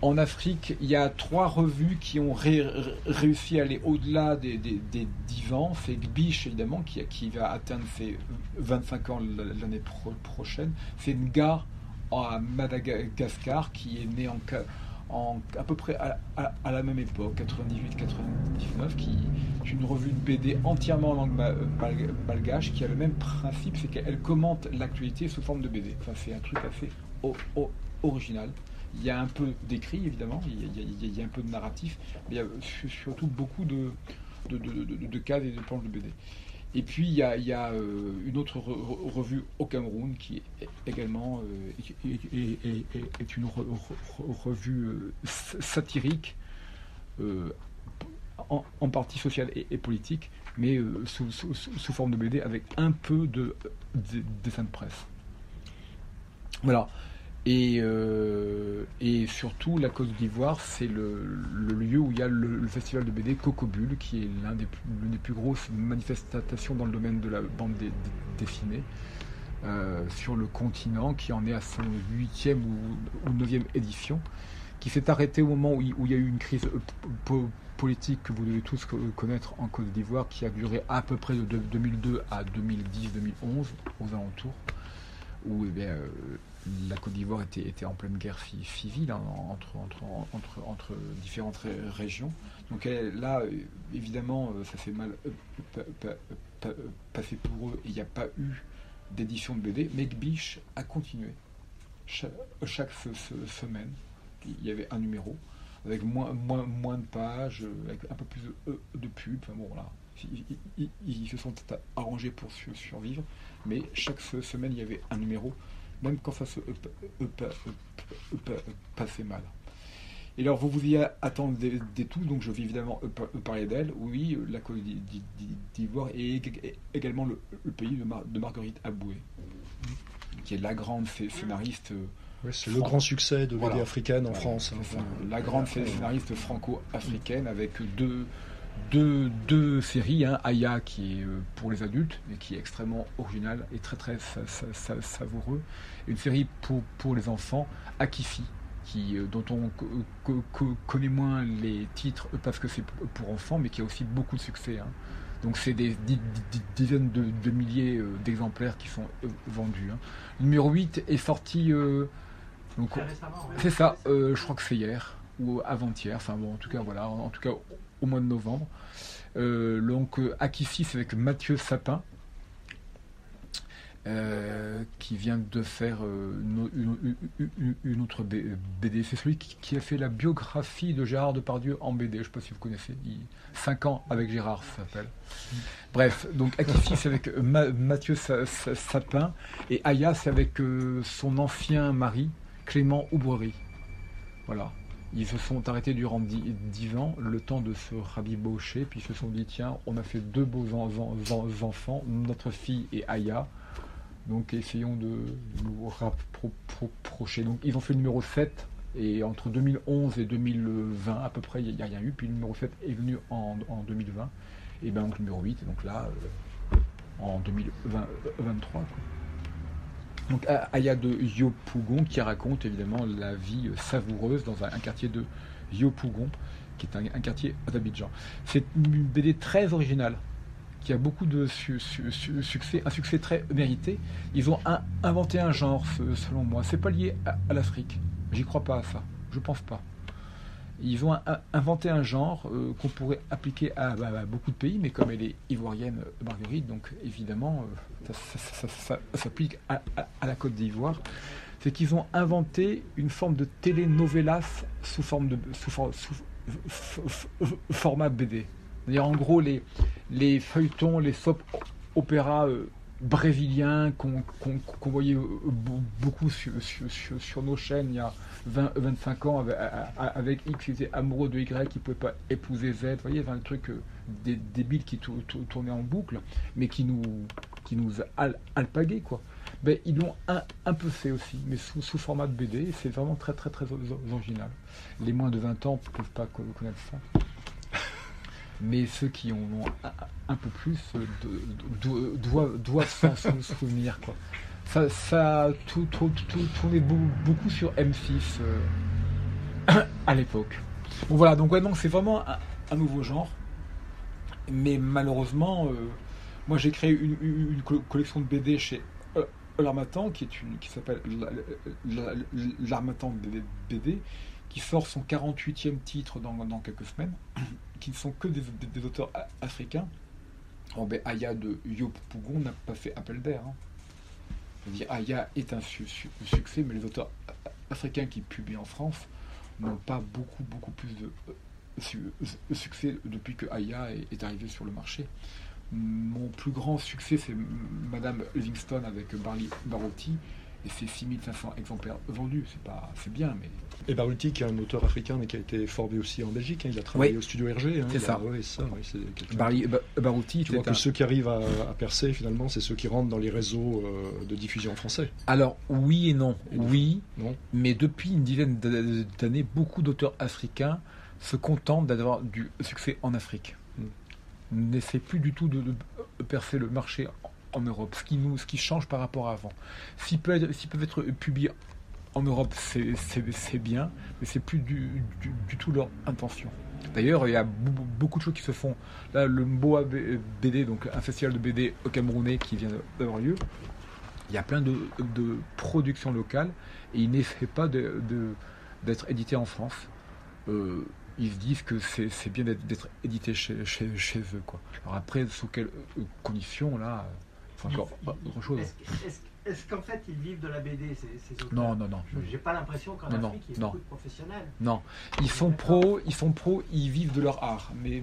en Afrique, il y a trois revues qui ont ré- réussi à aller au-delà des, des, des 10 ans. C'est Gbiche, évidemment, qui, va atteindre ses 25 ans l'année pro- prochaine. C'est Nga à Madagascar, qui est né en, à peu près à, la même époque, 98-99, qui est une revue de BD entièrement en langue mal- malgache, qui a le même principe, c'est qu'elle commente l'actualité sous forme de BD. Enfin, c'est un truc assez original. Il y a un peu d'écrit, évidemment, il y, a, un peu de narratif, mais il y a su- surtout beaucoup de, de, cases et de planches de BD. Et puis il y a, euh, une autre re- re- revue au Cameroun qui est également euh, est, une re- re- revue euh, satirique, en, partie sociale et, politique, mais sous- sous forme de BD avec un peu de, de dessin de presse. Voilà. Et, euh, et surtout, la Côte d'Ivoire, c'est le, lieu où il y a le, festival de BD Cocobule, qui est l'une des plus grosses manifestations dans le domaine de la bande dessinée euh, sur le continent, qui en est à son huitième ou, ou neuvième édition, qui s'est arrêté au moment où il, y a eu une crise po- politique que vous devez tous co- connaître en Côte d'Ivoire, qui a duré à peu près de 2002 à 2010-2011, aux alentours où eh euh, la Côte d'Ivoire était, en pleine guerre ci- civile hein, entre, différentes ré- régions. Donc là, euh, évidemment, euh, ça s'est mal pa- pa- pa- passé pour eux il n'y a pas eu d'édition de BD, mais Gbiche a continué. Cha- Chaque, se- se- semaine, il y avait un numéro avec moins, de pages, avec un peu plus de, de pubs. Bon, voilà. Ils, se sont arrangés pour su- survivre mais chaque se- semaine il y avait un numéro, même quand ça se pa- pa- passait mal. Et alors vous vous y attendez des tout, donc je vais évidemment euh, par- parler d'elle. Oui, la Côte d'I- d'I- d'I- d'Ivoire et ég- et également le, le pays de, Mar- de Marguerite Aboué, qui est la grande scé- scénariste. euh, Ouais, c'est le grand succès de BD Voilà. africaine en Voilà, France. hein. La grande scénariste franco-africaine avec deux, deux, deux séries, hein, Aya qui est euh, pour les adultes mais qui est extrêmement originale et très très sa- sa- sa- savoureux. Une série pour, pour les enfants, Akifi, qui, euh, dont on co- co- co- connaît moins les titres euh, parce que c'est pour- enfants mais qui a aussi beaucoup de succès. hein. Donc c'est des di- di- dizaines de, de milliers d'exemplaires qui sont vendus. hein. Le numéro 8 est sorti... euh, c'est ça, euh, je crois que c'est hier ou avant-hier, enfin bon, en tout cas, voilà, en, en tout cas au, mois de novembre. Euh, donc, euh, Akifi, c'est avec Mathieu Sapin, euh, qui vient de faire euh, une, autre BD. C'est celui qui, a fait la biographie de Gérard Depardieu en BD, je ne sais pas si vous connaissez. Il, 5 ans avec Gérard, s'appelle. Bref, donc Akifi, c'est avec euh, Ma- Mathieu Sa- Sa- Sapin, et Aya, c'est avec euh, son ancien mari, Clément Oubrerie. Voilà. Ils se sont arrêtés durant dix ans, le temps de se rabibocher, puis ils se sont dit tiens, on a fait deux beaux en- en- en- enfants, notre fille et Aya, donc essayons de nous rapprocher. Donc ils ont fait le numéro 7, et entre 2011 et 2020 à peu près, il n'y a rien eu, puis le numéro 7 est venu en, en 2020, et bien donc le numéro 8, et donc là, euh, en 2023. quoi. Donc Aya de Yopougon qui raconte évidemment la vie euh, savoureuse dans un, quartier de Yopougon, qui est un, quartier d'Abidjan. C'est une BD très originale, qui a beaucoup de su- su- su- succès, un succès très mérité. Ils ont inventé un genre, selon moi. C'est pas lié à, à l'Afrique. J'y crois pas à ça. Je pense pas. Ils ont un- inventé un genre euh, qu'on pourrait appliquer à, à- à beaucoup de pays, mais comme elle est ivoirienne, euh, Marguerite, donc évidemment, euh, ça, s'applique à, la Côte d'Ivoire. C'est qu'ils ont inventé une forme de telenovelas sous forme de sous, sous- f- format BD. C'est-à-dire en gros les, les feuilletons, les soap opéras brésiliens qu'on voyait be- beaucoup sur, nos chaînes il y a 20, 25 ans avec, X qui était amoureux de Y qui ne pouvait pas épouser Z. Vous voyez, avait un truc euh, dé- débile qui tou- tou- tournait en boucle, mais qui nous, qui nous al- quoi. Ben, ils l'ont un, un peu fait aussi, mais sous, sous format de BD, c'est vraiment très très très original. Les moins de 20 ans ne peuvent pas co- connaître ça. Mais ceux qui en ont un, peu plus euh, doivent, doivent s'en sou- souvenir. Quoi. Ça, ça tout, tout, tout- tourné beau- beaucoup sur M6 euh, à l'époque. Bon voilà, donc ouais, c'est vraiment un, nouveau genre. Mais malheureusement, euh, moi j'ai créé une, une- une co- collection de BD chez L'Armatan, qui est une qui s'appelle La- La- La- L'Armatan BD, BD, qui sort son 48e titre dans, dans quelques semaines, qui ne sont que des, auteurs africains. Ben, Aya de Yop Pougon n'a pas fait appel d'air. hein. Dire, Aya est un su- su- succès, mais les auteurs africains qui publient en France n'ont pas beaucoup, beaucoup plus de euh, euh, succès depuis que Aya est, est arrivé sur le marché. Mon plus grand succès, c'est Madame Livingston avec Barley Barotti, et c'est 6500 exemplaires vendus. C'est pas, c'est bien, mais Et Baruti, qui est un auteur africain, mais qui a été formé aussi en Belgique. hein, Il a travaillé Oui. au studio Hergé. hein, C'est a- ça. ouais, c'est ça. oui, c'est quelqu'un- Barley Ba- Barotti Tu vois que ceux qui arrivent à, à percer, finalement, c'est ceux qui rentrent dans les réseaux euh, de diffusion français. Alors oui et non, Et oui, Non mais depuis une dizaine d'a- d'années, beaucoup d'auteurs africains se contentent d'avoir du succès en Afrique. N'essaient plus du tout de, de percer le marché en, Europe, ce qui, nous, ce qui change par rapport à avant. S'ils peuvent, peuvent être publiés en Europe, c'est- bien, mais c'est plus du, du- du tout leur intention. D'ailleurs, il y a beaucoup de choses qui se font. Là, le Mboa BD, donc un festival de BD au Camerounais qui vient d'avoir lieu, il y a plein de, de productions locales et il n'essaie pas de- de- d'être édité en France. Euh, ils se disent que c'est bien d'être d'être édité chez, chez, chez eux. Quoi. Alors après, sous quelles euh, conditions, là, euh, c'est encore autre chose. Est-ce qu'en fait ils vivent de la BD ces, ces auteurs Non, non, non. J'ai pas l'impression qu'en Afrique il y beaucoup de professionnels. Non, ils sont pros, ils sont pros, ils vivent de leur art, mais,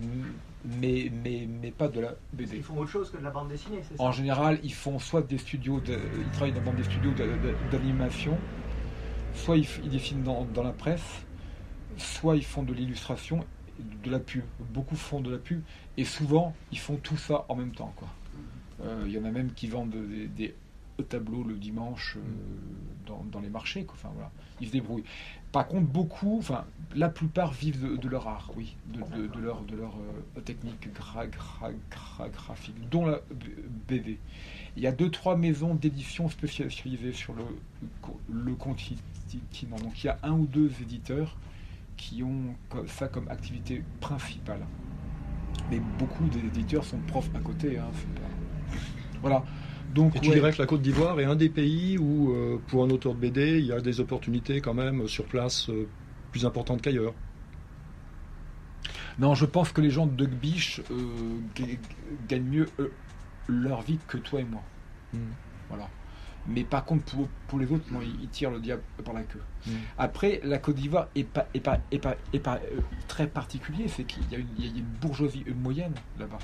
mais, mais, mais pas de la BD. Ils font autre chose que de la bande dessinée, c'est ça? En général, ils font soit des studios, de- ils travaillent dans des studios d'animation, soit ils, ils dessinent dans, dans la presse, soit ils font de l'illustration, de la pub. Beaucoup font de la pub, et souvent ils font tout ça en même temps. quoi. Euh, Il y en a même qui vendent des, des tableaux le dimanche euh, dans, les marchés. quoi. Enfin, voilà. Ils se débrouillent. Par contre, beaucoup, enfin, la plupart vivent de, leur art, oui, de, leur, de leur euh, technique gra, gra- gra- graphique, dont la BD. Il y a deux, trois maisons d'édition spécialisées sur le, le continent. Donc il y a un ou deux éditeurs qui ont ça comme activité principale. Mais beaucoup d'éditeurs sont profs à côté. hein, Voilà. Donc, Et tu ouais. dirais que la Côte d'Ivoire est un des pays où, euh, pour un auteur de BD, il y a des opportunités quand même sur place euh, plus importantes qu'ailleurs. Non, je pense que les gens de Biche euh, ga- gagnent mieux euh, leur vie que toi et moi. Mm. Voilà. Mais par contre, pour, pour les autres, non, ils, ils tirent le diable par la queue. Mm. Après, la Côte d'Ivoire est pas, est pas, est pas, est pas euh, très particulier, c'est qu'il y a une bourgeoisie moyenne là-bas.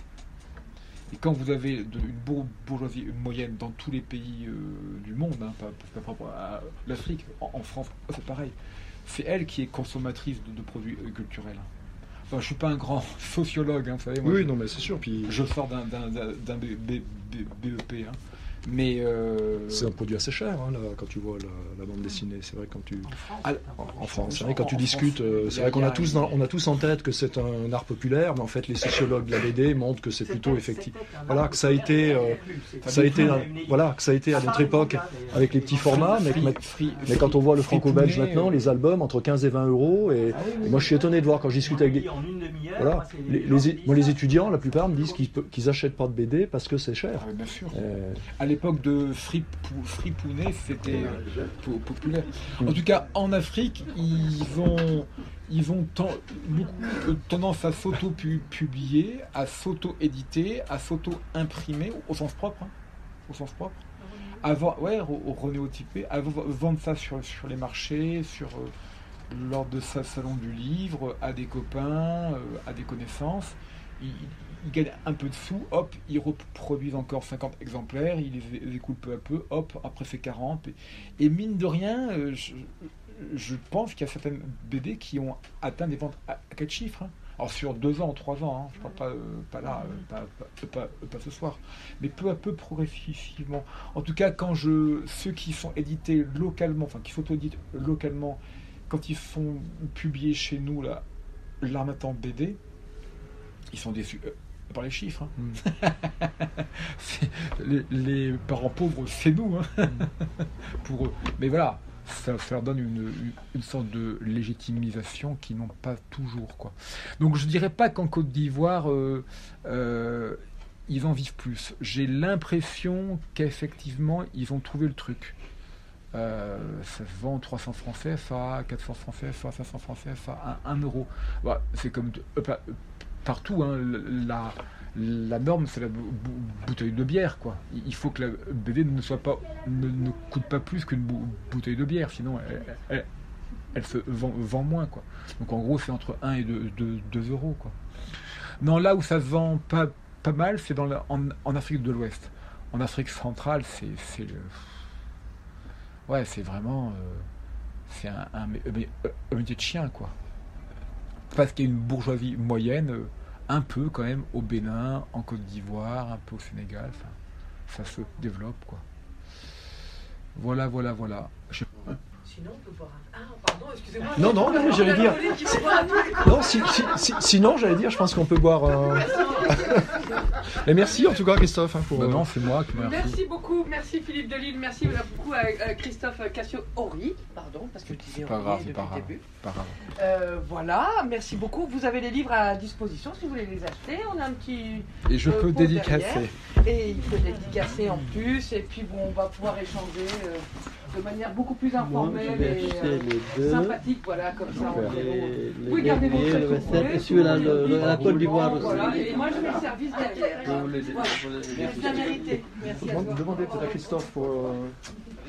Et quand vous avez de- une bour- bourgeoisie moyenne dans tous les pays euh, du monde, hein, pas, pas propre à l'Afrique, en, en France, c'est pareil. C'est elle qui est consommatrice de, de produits euh, culturels. Enfin, je suis pas un grand sociologue, hein, vous savez. moi, Oui, je- non, mais c'est sûr. Puis je sors d'un BEP. hein. Mais. euh, c'est un produit assez cher hein, là, quand tu vois la, la bande dessinée. C'est vrai quand tu En France, Ah, en, France, vrai, quand tu discutes, euh, c'est a- vrai qu'on a tous dans- on a tous en tête que c'est un art populaire, mais en fait les sociologues de la BD montrent que c'est plutôt effectif. Voilà, que ça a été, euh, Ça a été, voilà, que ça a été à notre époque avec les petits formats, mais, quand on voit le franco-belge maintenant, les albums entre 15 et 20 euros, et, Ah et moi je suis étonné de voir quand je discute avec des, voilà, les, moi, les étudiants, la plupart me disent qu'ils qu'ils achètent pas de BD parce que c'est cher. Ah, oui, bien sûr. L'époque de Fripou- Fripounet, c'était euh, po- populaire. En tout cas, en Afrique, ils ont, ils ont ten- beaucoup euh, tendance à s'auto-publier, à s'auto-éditer, à s'auto-imprimer, au sens propre. hein, au sens propre. Avant, ouais, re- renéotyper, à v- vendre ça sur, sur les marchés, sur, euh, lors de sa salon du livre, à des copains, euh, à des connaissances. ils, ils gagnent un peu de sous, hop, ils reproduisent encore 50 exemplaires, ils les, écoulent peu à peu, hop, après c'est 40. Et, mine de rien, euh, je, pense qu'il y a certaines BD qui ont atteint des ventes à, à 4 chiffres. hein. Alors sur deux ans, trois ans, hein, je parle pas, euh, pas là, euh, pas, pas- ce soir, mais peu à peu, progressivement. En tout cas, quand je, ceux qui sont édités localement, enfin qui s'auto-éditent localement, quand ils sont publiés chez nous, là, l'armatan BD, ils sont déçus par les chiffres. hein. C'est- les, les parents pauvres, c'est nous, hein, pour eux. Mais voilà, ça, ça leur donne une, sorte de légitimisation qu'ils n'ont pas toujours. Quoi. Donc je dirais pas qu'en Côte d'Ivoire, euh, euh, ils en vivent plus. J'ai l'impression qu'effectivement, ils ont trouvé le truc. Euh, ça se vend 300 francs CFA, 400 francs CFA, 500 francs CFA, 1, euro. Voilà, c'est comme de- partout. hein, la, la norme, c'est la bou- bou- bouteille de bière. Quoi. Il faut que la BD ne, ne, coûte pas plus qu'une bou- bouteille de bière, sinon elle, se vend, moins. Quoi. Donc en gros, c'est entre 1 et 2, euros. Quoi. Non, là où ça se vend pas, mal, c'est en, Afrique de l'Ouest. En Afrique centrale, c'est. Ouais, c'est vraiment. euh, c'est un, mé- mé- un métier de chien, quoi. Parce qu'il y a une bourgeoisie moyenne, euh, un peu quand même, au Bénin, en Côte d'Ivoire, un peu au Sénégal. Ça se développe, quoi. Voilà, voilà, voilà. Sinon, on peut boire un. Ah, pardon, excusez-moi. Non, non, non, mais j'allais dire. Non, si- si- si- sinon, j'allais dire, je pense qu'on peut boire. euh, Mais merci en tout cas, Christophe, hein, pour. Bah euh, non, c'est moi qui me remercie. Merci beaucoup, merci Philippe Delisle, merci beaucoup à, Christophe Cassio-Ori, pardon, parce que tu disais pas grave, depuis le début. Pas grave. Euh, voilà, merci beaucoup. Vous avez les livres à disposition si vous voulez les acheter. On a un petit. Et je Euh, peux dédicacer. derrière. Et il faut dédicacer en plus. Et puis bon, on va pouvoir échanger euh, de manière beaucoup plus informelle et euh, les deux. sympathique. Voilà, comme ça on Les, vos vous pouvez, et celui-là, tout le le- monde le- est la Côte d'Ivoire aussi. Voilà, et moi je mets le service derrière. Bien mérité. Merci à toi. Demandez peut-être à Christophe pour. euh,